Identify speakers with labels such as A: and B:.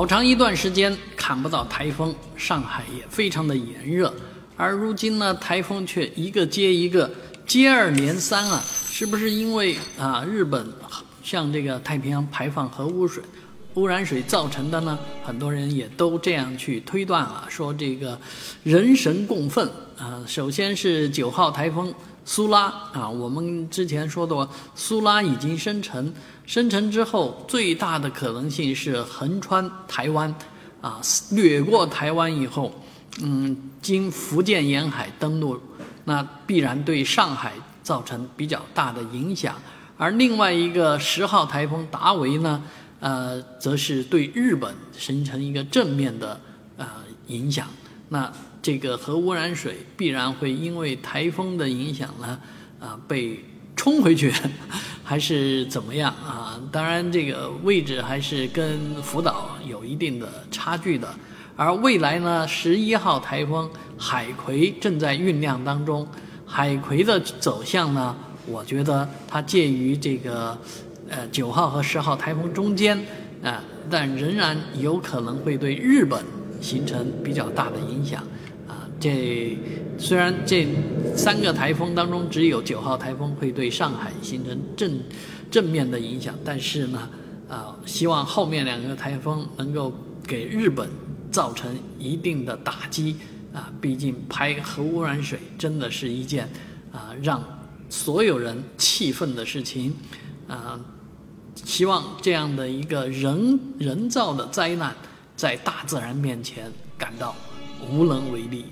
A: 好长一段时间看不到台风，上海也非常的炎热，而如今呢，台风却一个接一个，接二连三啊！是不是因为啊日本向这个太平洋排放核污水、污染水造成的呢？很多人也都这样去推断了，说这个人神共愤啊。首先是九号台风苏拉啊，我们之前说的苏拉已经生成。生成之后，最大的可能性是横穿台湾，啊，掠过台湾以后，嗯，经福建沿海登陆，那必然对上海造成比较大的影响。而另外一个十号台风达维呢，呃，则是对日本形成一个正面的呃影响。那这个核污染水必然会因为台风的影响呢，啊，被冲回去。还是怎么样啊？当然，这个位置还是跟福岛有一定的差距的。而未来呢，十一号台风海葵正在酝酿当中。海葵的走向呢，我觉得它介于这个呃九号和十号台风中间啊，但仍然有可能会对日本形成比较大的影响。啊这虽然这三个台风当中只有九号台风会对上海形成正正面的影响，但是呢，啊，希望后面两个台风能够给日本造成一定的打击啊！毕竟排核污染水真的是一件啊让所有人气愤的事情啊！希望这样的一个人人造的灾难，在大自然面前感到无能为力。